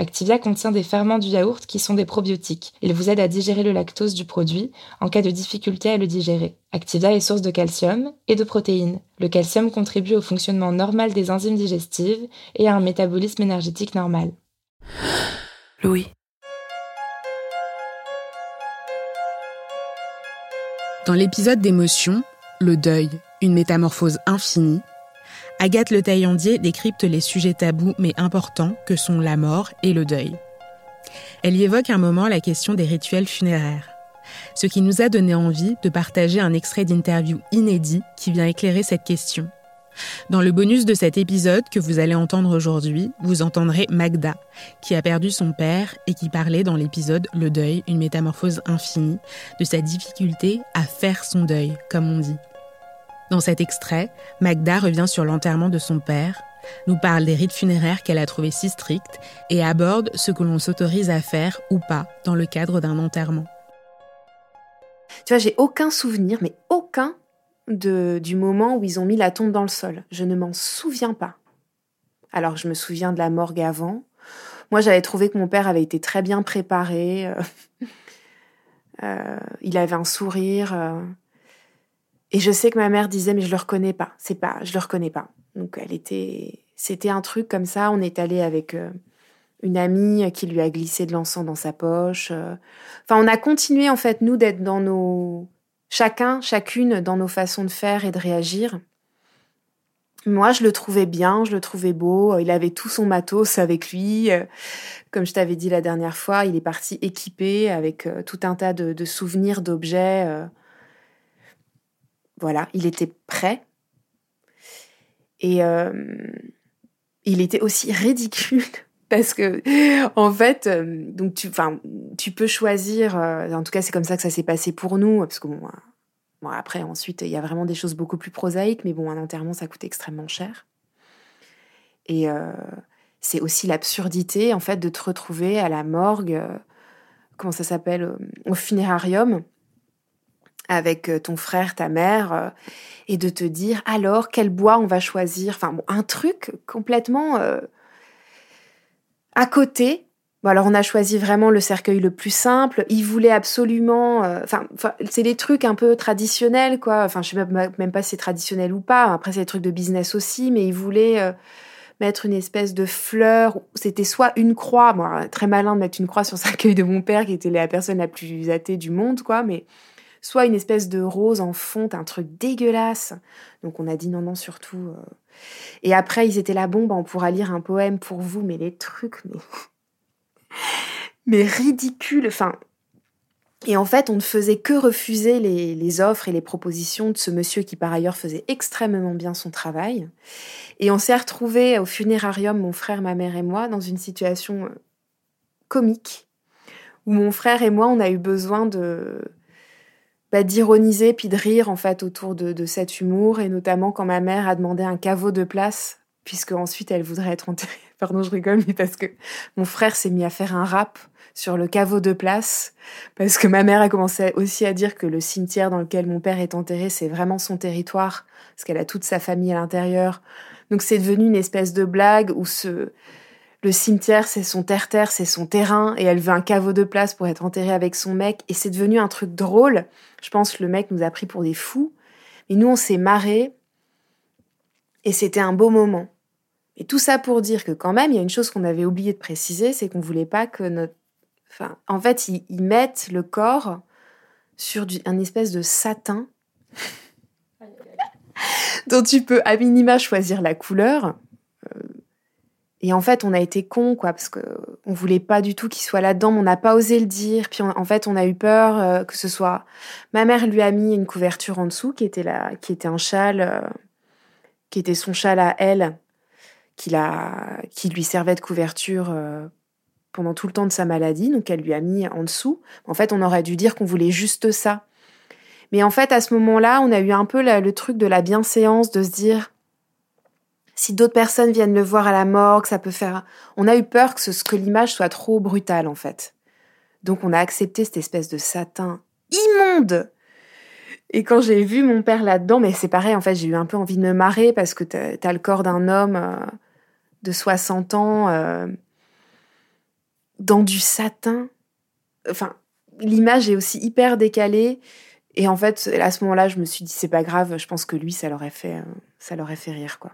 Activia contient des ferments du yaourt qui sont des probiotiques. Ils vous aident à digérer le lactose du produit en cas de difficulté à le digérer. Activia est source de calcium et de protéines. Le calcium contribue au fonctionnement normal des enzymes digestives et à un métabolisme énergétique normal. Louis. Dans l'épisode d'émotion, le deuil, une métamorphose infinie, Agathe Le Taillandier décrypte les sujets tabous mais importants que sont la mort et le deuil. Elle y évoque un moment la question des rituels funéraires, ce qui nous a donné envie de partager un extrait d'interview inédit qui vient éclairer cette question. Dans le bonus de cet épisode que vous allez entendre aujourd'hui, vous entendrez Magda, qui a perdu son père et qui parlait dans l'épisode Le deuil, une métamorphose infinie, de sa difficulté à faire son deuil, comme on dit. Dans cet extrait, Magda revient sur l'enterrement de son père, nous parle des rites funéraires qu'elle a trouvés si stricts et aborde ce que l'on s'autorise à faire ou pas dans le cadre d'un enterrement. Tu vois, j'ai aucun souvenir, mais aucun, de, du moment où ils ont mis la tombe dans le sol. Je ne m'en souviens pas. Alors, je me souviens de la morgue avant. Moi, j'avais trouvé que mon père avait été très bien préparé. Euh, euh, il avait un sourire. Euh, et je sais que ma mère disait mais je le reconnais pas, c'est pas, je le reconnais pas. Donc elle était, c'était un truc comme ça. On est allé avec euh, une amie qui lui a glissé de l'encens dans sa poche. Euh. Enfin, on a continué en fait nous d'être dans nos, chacun, chacune dans nos façons de faire et de réagir. Moi, je le trouvais bien, je le trouvais beau. Il avait tout son matos avec lui. Comme je t'avais dit la dernière fois, il est parti équipé avec euh, tout un tas de, de souvenirs, d'objets voilà, il était prêt. Et euh, il était aussi ridicule parce que en fait euh, donc tu peux choisir euh, en tout cas c'est comme ça que ça s'est passé pour nous parce que bon, après ensuite il y a vraiment des choses beaucoup plus prosaïques mais bon un enterrement ça coûte extrêmement cher et c'est aussi l'absurdité en fait de te retrouver à la morgue comment ça s'appelle au funérarium avec euh, ton frère, ta mère, euh, et de te dire alors quel bois on va choisir? Enfin, bon, un truc complètement euh, à côté. Bon, alors on a choisi vraiment le cercueil le plus simple. Il voulait absolument, enfin, c'est des trucs un peu traditionnels, quoi. Enfin, je sais même, pas si c'est traditionnel ou pas. Après, c'est des trucs de business aussi, mais il voulait mettre une espèce de fleur. C'était soit une croix, moi, très malin de mettre une croix sur le cercueil de mon père, qui était la personne la plus athée du monde, quoi, mais soit une espèce de rose en fonte, un truc dégueulasse. Donc on a dit non, non, surtout. Euh. Et après, ils étaient là, bon, bah, on pourra lire un poème pour vous, mais les trucs, mais. mais ridicules. Enfin. Et en fait, on ne faisait que refuser les, les offres et les propositions de ce monsieur qui, par ailleurs, faisait extrêmement bien son travail. Et on s'est retrouvés au funérarium, mon frère, ma mère et moi, dans une situation euh, comique où mon frère et moi, on a eu besoin de, bah, d'ironiser puis de rire en fait autour de, de, cet humour et notamment quand ma mère a demandé un caveau de place puisque ensuite elle voudrait être enterrée. Pardon, je rigole, mais parce que mon frère s'est mis à faire un rap sur le caveau de place parce que ma mère a commencé aussi à dire que le cimetière dans lequel mon père est enterré c'est vraiment son territoire parce qu'elle a toute sa famille à l'intérieur. Donc c'est devenu une espèce de blague où ce le cimetière, c'est son terre-terre, c'est son terrain, et elle veut un caveau de place pour être enterrée avec son mec, et c'est devenu un truc drôle. Je pense que le mec nous a pris pour des fous, mais nous, on s'est marrés, et c'était un beau moment. Et tout ça pour dire que quand même, il y a une chose qu'on avait oublié de préciser, c'est qu'on voulait pas que notre... Enfin, en fait, ils, mettent le corps sur du, un espèce de satin dont tu peux à minima choisir la couleur. Euh, et en fait, on a été con, quoi, parce que on voulait pas du tout qu'il soit là-dedans, mais on n'a pas osé le dire. Puis en fait, on a eu peur euh, que ce soit. Ma mère lui a mis une couverture en dessous, qui était là, qui était un châle, euh, qui était son châle à elle, qui a, qui lui servait de couverture euh, pendant tout le temps de sa maladie. Donc elle lui a mis en dessous. En fait, on aurait dû dire qu'on voulait juste ça. Mais en fait, à ce moment-là, on a eu un peu le truc de la bienséance, de se dire si d'autres personnes viennent le voir à la morgue, ça peut faire. On a eu peur que, ce, que l'image soit trop brutale, en fait. Donc, on a accepté cette espèce de satin immonde. Et quand j'ai vu mon père là-dedans, mais c'est pareil, en fait, j'ai eu un peu envie de me marrer parce que t'as as le corps d'un homme euh, de 60 ans euh, dans du satin. Enfin, l'image est aussi hyper décalée. Et en fait, à ce moment-là, je me suis dit, c'est pas grave, je pense que lui, ça l'aurait fait, euh, ça l'aurait fait rire, quoi.